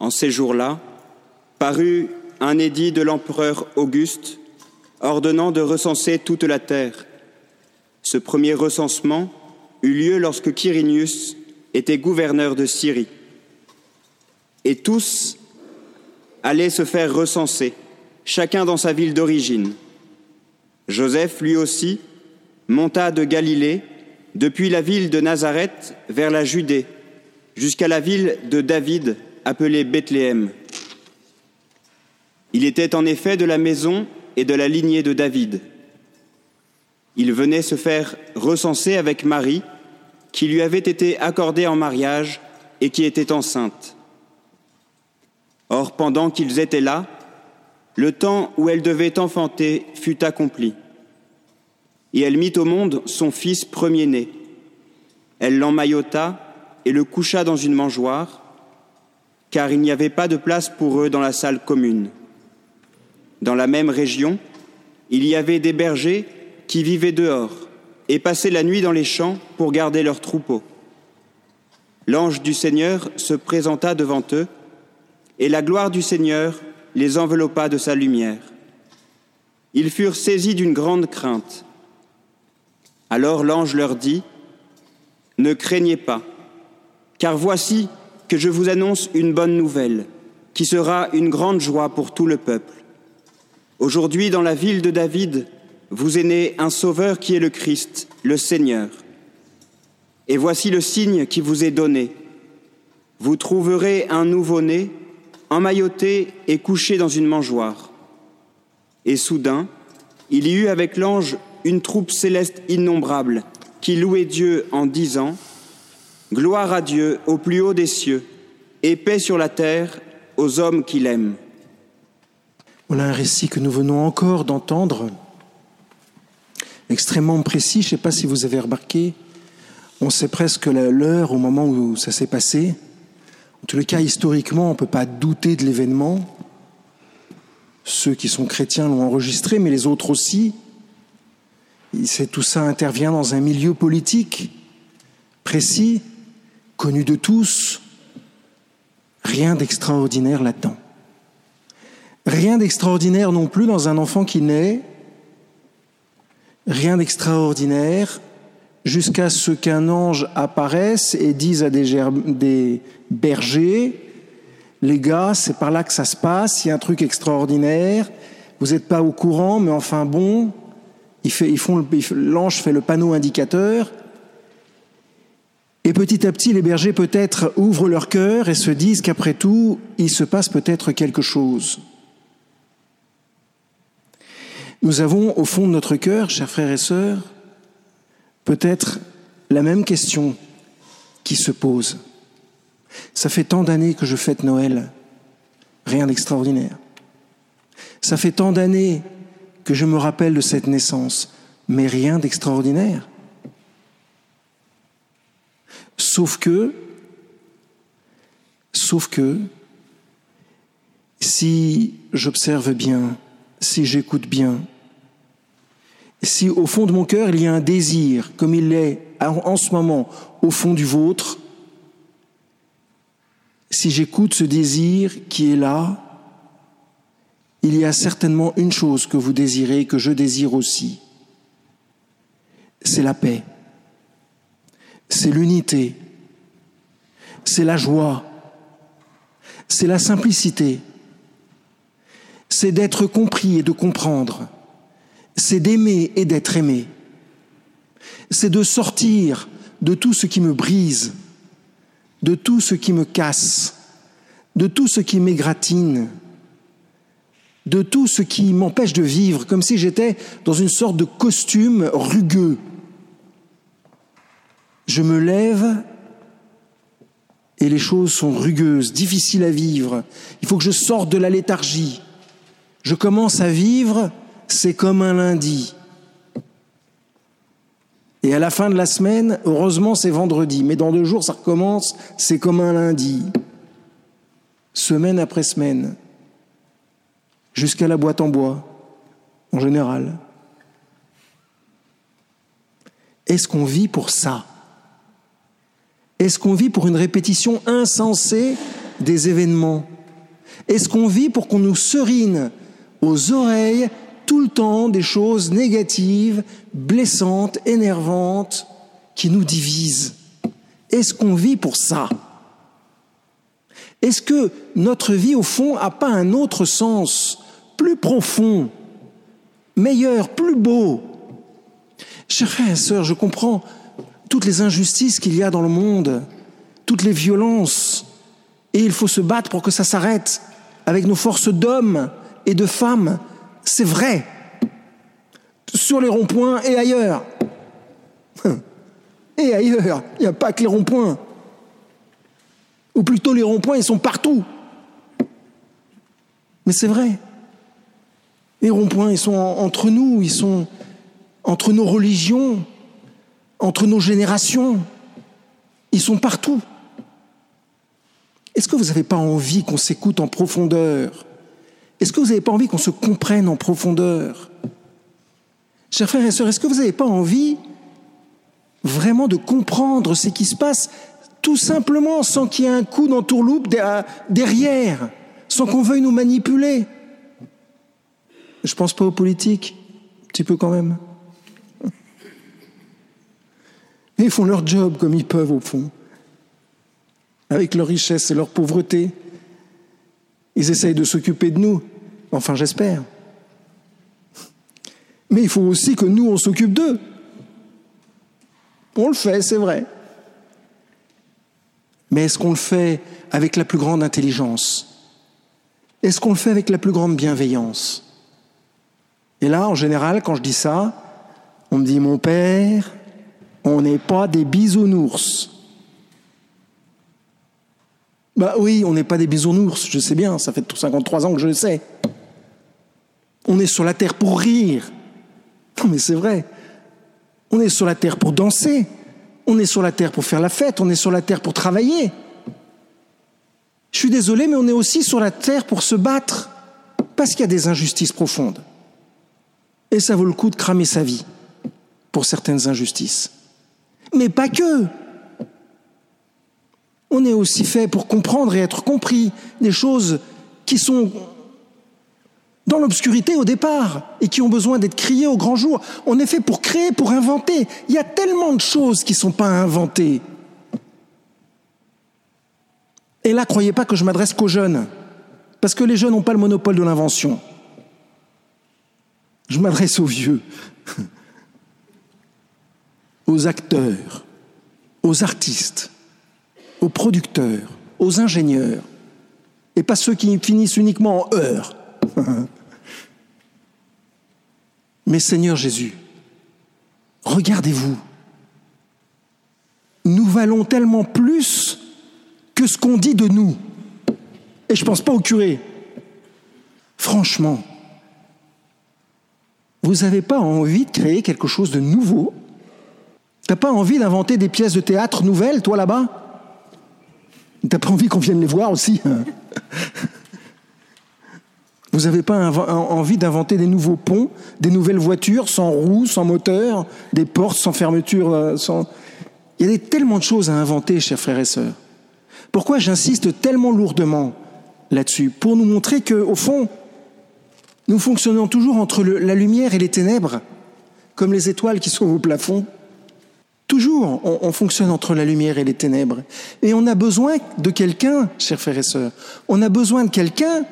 En ces jours-là, parut un édit de l'empereur Auguste ordonnant de recenser toute la terre. Ce premier recensement eut lieu lorsque Quirinius était gouverneur de Syrie. Et tous allaient se faire recenser, chacun dans sa ville d'origine. Joseph, lui aussi, monta de Galilée, depuis la ville de Nazareth vers la Judée, jusqu'à la ville de David, appelée Bethléem. Il était en effet de la maison et de la lignée de David. Il venait se faire recenser avec Marie, qui lui avait été accordée en mariage et qui était enceinte. Or, pendant qu'ils étaient là, le temps où elle devait enfanter fut accompli. Et elle mit au monde son fils premier-né. Elle l'emmaillota et le coucha dans une mangeoire, car il n'y avait pas de place pour eux dans la salle commune. Dans la même région, il y avait des bergers qui vivaient dehors et passaient la nuit dans les champs pour garder leurs troupeaux. L'ange du Seigneur se présenta devant eux, et la gloire du Seigneur les enveloppa de sa lumière. Ils furent saisis d'une grande crainte. Alors l'ange leur dit, Ne craignez pas, car voici que je vous annonce une bonne nouvelle, qui sera une grande joie pour tout le peuple. Aujourd'hui, dans la ville de David, vous est né un sauveur qui est le Christ, le Seigneur. Et voici le signe qui vous est donné. Vous trouverez un nouveau-né, emmailloté et couché dans une mangeoire. Et soudain, il y eut avec l'ange une troupe céleste innombrable qui louait Dieu en disant Gloire à Dieu au plus haut des cieux, et paix sur la terre aux hommes qui l'aiment. Voilà un récit que nous venons encore d'entendre, extrêmement précis. Je ne sais pas si vous avez remarqué, on sait presque l'heure au moment où ça s'est passé. En les cas, historiquement, on ne peut pas douter de l'événement. Ceux qui sont chrétiens l'ont enregistré, mais les autres aussi. tout ça intervient dans un milieu politique précis, connu de tous. Rien d'extraordinaire là-dedans. Rien d'extraordinaire non plus dans un enfant qui naît. Rien d'extraordinaire jusqu'à ce qu'un ange apparaisse et dise à des, bergers, les gars, c'est par là que ça se passe, il y a un truc extraordinaire, vous n'êtes pas au courant, mais enfin bon, l'ange fait le panneau indicateur, et petit à petit, les bergers peut-être ouvrent leur cœur et se disent qu'après tout, il se passe peut-être quelque chose. Nous avons au fond de notre cœur, chers frères et sœurs, peut-être la même question qui se pose. Ça fait tant d'années que je fête Noël, rien d'extraordinaire. Ça fait tant d'années que je me rappelle de cette naissance, mais rien d'extraordinaire. Sauf que, sauf que, si j'observe bien, si j'écoute bien, si au fond de mon cœur il y a un désir, comme il est en ce moment au fond du vôtre, si j'écoute ce désir qui est là, il y a certainement une chose que vous désirez, que je désire aussi. C'est la paix, c'est l'unité, c'est la joie, c'est la simplicité, c'est d'être compris et de comprendre, c'est d'aimer et d'être aimé, c'est de sortir de tout ce qui me brise, de tout ce qui me casse, de tout ce qui m'égratine, de tout ce qui m'empêche de vivre, comme si j'étais dans une sorte de costume rugueux. Je me lève et les choses sont rugueuses, difficiles à vivre. Il faut que je sorte de la léthargie. Je commence à vivre, c'est comme un lundi. Et à la fin de la semaine, heureusement, c'est vendredi. Mais dans deux jours, ça recommence, c'est comme un lundi. Semaine après semaine. Jusqu'à la boîte en bois, en général. Est-ce qu'on vit pour ça? Est-ce qu'on vit pour une répétition insensée des événements? Est-ce qu'on vit pour qu'on nous serine aux oreilles tout le temps des choses négatives, blessantes, énervantes, qui nous divisent? Est-ce qu'on vit pour ça? Est-ce que notre vie, au fond, n'a pas un autre sens, plus profond, meilleur, plus beau? Chers frères je comprends toutes les injustices qu'il y a dans le monde, toutes les violences, et il faut se battre pour que ça s'arrête avec nos forces d'hommes et de femmes. C'est vrai. Sur les ronds-points et ailleurs. Et ailleurs. Il n'y a pas que les ronds-points. Ou plutôt les ronds-points, ils sont partout. Mais c'est vrai. Les ronds-points, ils sont entre nous, ils sont entre nos religions, entre nos générations. Ils sont partout. Est-ce que vous n'avez pas envie qu'on s'écoute en profondeur? Est-ce que vous n'avez pas envie qu'on se comprenne en profondeur? Chers frères et sœurs, est-ce que vous n'avez pas envie vraiment de comprendre ce qui se passe tout simplement sans qu'il y ait un coup d'entourloupe derrière, sans qu'on veuille nous manipuler? Je ne pense pas aux politiques, un petit peu quand même. Ils font leur job comme ils peuvent au fond avec leur richesse et leur pauvreté. Ils essayent de s'occuper de nous, enfin j'espère. Mais il faut aussi que nous, on s'occupe d'eux. On le fait, c'est vrai. Mais est-ce qu'on le fait avec la plus grande intelligence? Est-ce qu'on le fait avec la plus grande bienveillance? Et là, en général, quand je dis ça, on me dit, mon père, on n'est pas des bisounours. Bah oui, on n'est pas des bisounours, je sais bien, ça fait 53 ans que je le sais. On est sur la terre pour rire. Non mais c'est vrai. On est sur la terre pour danser. On est sur la terre pour faire la fête. On est sur la terre pour travailler. Je suis désolé, mais on est aussi sur la terre pour se battre. Parce qu'il y a des injustices profondes. Et ça vaut le coup de cramer sa vie pour certaines injustices. Mais pas que. On est aussi fait pour comprendre et être compris des choses qui sont dans l'obscurité au départ et qui ont besoin d'être criées au grand jour. On est fait pour créer, pour inventer. Il y a tellement de choses qui ne sont pas inventées. Et là, croyez pas que je m'adresse qu'aux jeunes, parce que les jeunes n'ont pas le monopole de l'invention. Je m'adresse aux vieux, aux acteurs, aux artistes, aux producteurs, aux ingénieurs, et pas ceux qui finissent uniquement en heure. Mais Seigneur Jésus, regardez-vous, nous valons tellement plus que ce qu'on dit de nous. Et je ne pense pas au curé. Franchement, vous n'avez pas envie de créer quelque chose de nouveau? Tu n'as pas envie d'inventer des pièces de théâtre nouvelles, toi là-bas? T'as pas envie qu'on vienne les voir aussi hein? Vous n'avez pas envie d'inventer des nouveaux ponts, des nouvelles voitures sans roues, sans moteur, des portes sans fermeture euh. Il y a tellement de choses à inventer, chers frères et sœurs. Pourquoi j'insiste tellement lourdement là-dessus? Pour nous montrer que, au fond, nous fonctionnons toujours entre la lumière et les ténèbres, comme les étoiles qui sont au plafond. Toujours, on, fonctionne entre la lumière et les ténèbres. Et on a besoin de quelqu'un, chers frères et sœurs, on a besoin de quelqu'un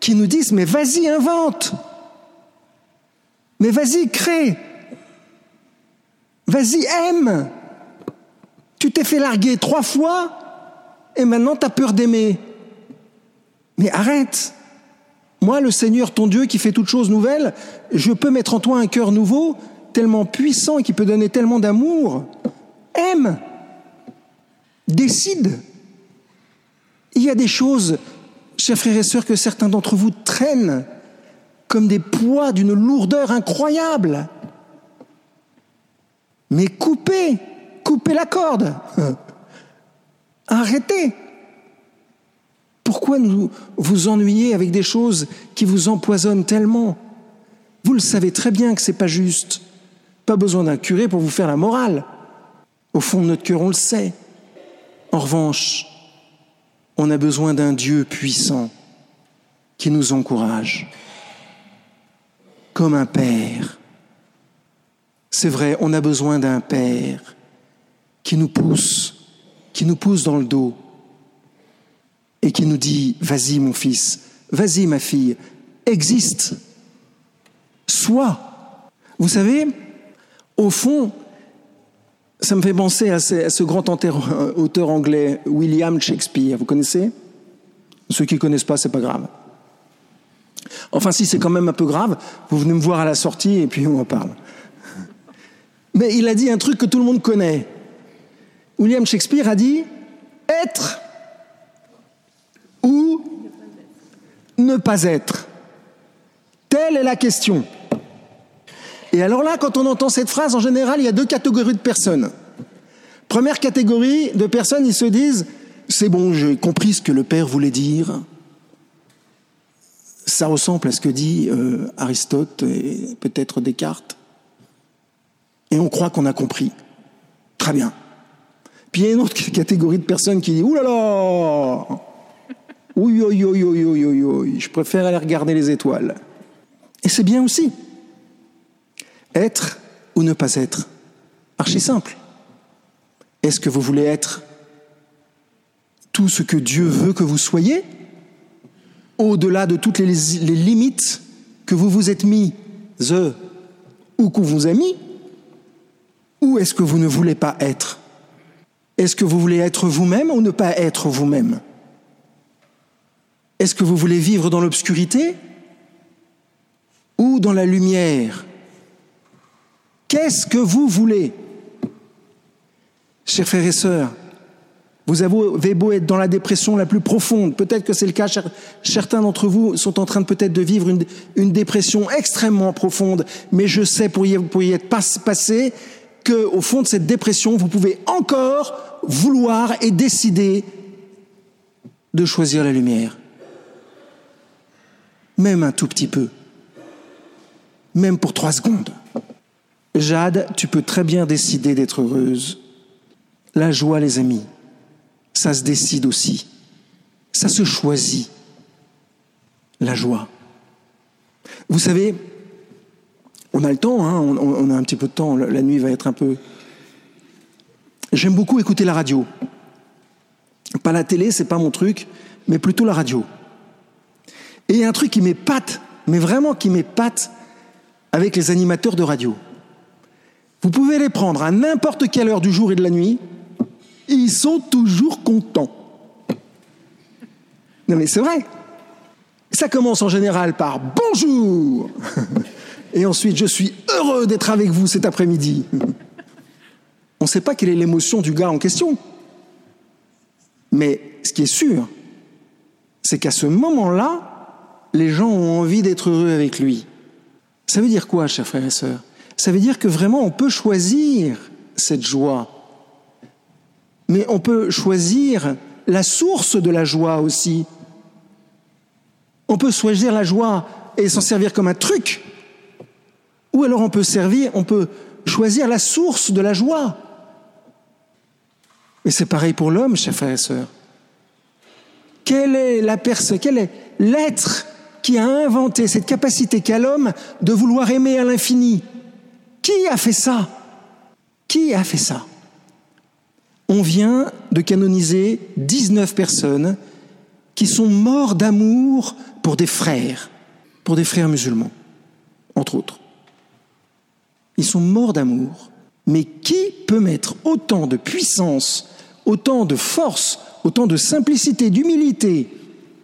qui nous dise, mais vas-y, invente. Mais vas-y, crée. Vas-y, aime. Tu t'es fait larguer trois fois et maintenant tu as peur d'aimer. Mais arrête. Moi, le Seigneur, ton Dieu, qui fait toutes choses nouvelles, je peux mettre en toi un cœur nouveau tellement puissant et qui peut donner tellement d'amour. Aime, décide. Il y a des choses, chers frères et sœurs, que certains d'entre vous traînent comme des poids d'une lourdeur incroyable. Mais coupez, coupez la corde. Arrêtez. Pourquoi nous vous ennuyez avec des choses qui vous empoisonnent tellement? Vous le savez très bien que ce n'est pas juste. Pas besoin d'un curé pour vous faire la morale. Au fond de notre cœur, on le sait. En revanche, on a besoin d'un Dieu puissant qui nous encourage, comme un Père. C'est vrai, on a besoin d'un Père qui nous pousse, qui nous pousse dans le dos et qui nous dit, vas-y mon fils, vas-y ma fille, existe, sois. Vous savez, au fond, ça me fait penser à ce, grand auteur anglais, William Shakespeare. Vous connaissez? Ceux qui ne connaissent pas, c'est pas grave. Enfin, si c'est quand même un peu grave, vous venez me voir à la sortie et puis on en parle. Mais il a dit un truc que tout le monde connaît. William Shakespeare a dit être ou ne pas être. Telle est la question. Et alors là, quand on entend cette phrase, en général, il y a deux catégories de personnes. Première catégorie de personnes, ils se disent, c'est bon, j'ai compris ce que le Père voulait dire. Ça ressemble à ce que dit euh, Aristote et peut-être Descartes. Et on croit qu'on a compris. Très bien. Puis il y a une autre catégorie de personnes qui dit, ouh là oui, oui, oui, oui, oui, oui, je préfère aller regarder les étoiles. Et c'est bien aussi. Être ou ne pas être? Archi simple. Est-ce que vous voulez être tout ce que Dieu veut que vous soyez? Au-delà de toutes les, limites que vous vous êtes mis, ou qu'on vous a mis? Ou est-ce que vous ne voulez pas être? Est-ce que vous voulez être vous-même ou ne pas être vous-même? Est-ce que vous voulez vivre dans l'obscurité ou dans la lumière? Qu'est-ce que vous voulez? Chers frères et sœurs, vous avez beau être dans la dépression la plus profonde, peut-être que c'est le cas, certains d'entre vous sont en train peut-être de vivre une, dépression extrêmement profonde, mais je sais pour y, y être passé qu'au fond de cette dépression, vous pouvez encore vouloir et décider de choisir la lumière. Même un tout petit peu. Même pour trois secondes. Jade, tu peux très bien décider d'être heureuse. La joie, les amis, ça se décide aussi. Ça se choisit. La joie. Vous savez, on a le temps, hein, on, a un petit peu de temps, la nuit va être un peu... J'aime beaucoup écouter la radio. Pas la télé, c'est pas mon truc, mais plutôt la radio. Et un truc qui m'épate, mais vraiment qui m'épate avec les animateurs de radio. Vous pouvez les prendre à n'importe quelle heure du jour et de la nuit, ils sont toujours contents. Non mais c'est vrai. Ça commence en général par bonjour et ensuite je suis heureux d'être avec vous cet après-midi. On ne sait pas quelle est l'émotion du gars en question. Mais ce qui est sûr, c'est qu'à ce moment-là, les gens ont envie d'être heureux avec lui. Ça veut dire quoi, chers frères et sœurs? Ça veut dire que vraiment on peut choisir cette joie. Mais on peut choisir la source de la joie aussi. On peut choisir la joie et s'en servir comme un truc. Ou alors on peut servir, on peut choisir la source de la joie. Et c'est pareil pour l'homme, chers frères et sœurs. Quelle est la personne, quel est l'être qui a inventé cette capacité qu'a l'homme de vouloir aimer à l'infini? Qui a fait ça? Qui a fait ça? On vient de canoniser 19 personnes qui sont morts d'amour pour des frères, pour des frères musulmans, entre autres. Ils sont morts d'amour. Mais qui peut mettre autant de puissance, autant de force, autant de simplicité, d'humilité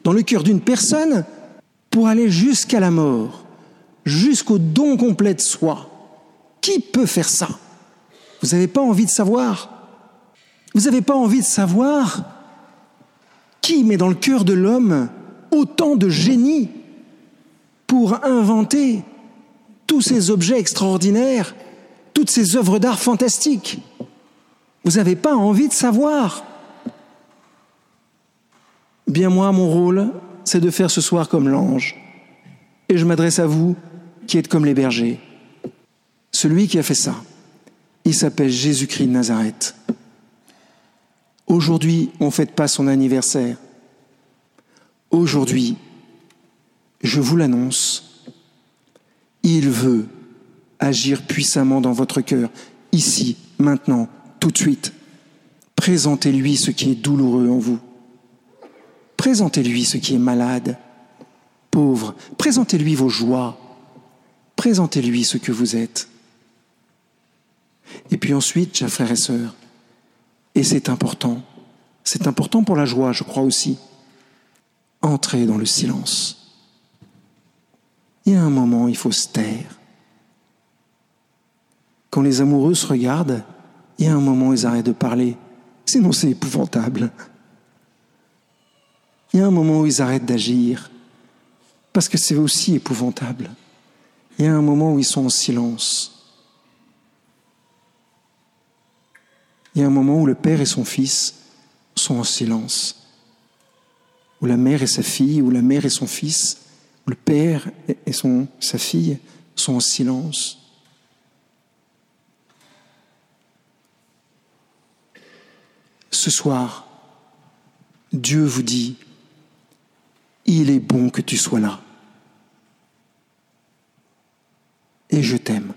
dans le cœur d'une personne pour aller jusqu'à la mort, jusqu'au don complet de soi? Qui peut faire ça? Vous n'avez pas envie de savoir? Vous n'avez pas envie de savoir qui met dans le cœur de l'homme autant de génie pour inventer tous ces objets extraordinaires, toutes ces œuvres d'art fantastiques? Vous n'avez pas envie de savoir? Bien moi, mon rôle, c'est de faire ce soir comme l'ange. Et je m'adresse à vous qui êtes comme les bergers. Celui qui a fait ça, il s'appelle Jésus-Christ de Nazareth. Aujourd'hui, on ne fête pas son anniversaire, Aujourd'hui, je vous l'annonce, il veut agir puissamment dans votre cœur, ici, maintenant, tout de suite. Présentez-lui ce qui est douloureux en vous. Présentez-lui ce qui est malade, pauvre. Présentez-lui vos joies. Présentez-lui ce que vous êtes. Puis ensuite, chers frères et sœurs, et c'est important, c'est important pour la joie, je crois aussi, entrez dans le silence. Il y a un moment, il faut se taire. Quand les amoureux se regardent, il y a un moment, ils arrêtent de parler. Sinon, c'est épouvantable. Il y a un moment où ils arrêtent d'agir, parce que c'est aussi épouvantable. Il y a un moment où ils sont en silence. Il y a un moment où le père et son fils sont en silence, où la mère et sa fille, où la mère et son fils, où le père et son, sa fille sont en silence. Ce soir, Dieu vous dit, il est bon que tu sois là. Et je t'aime.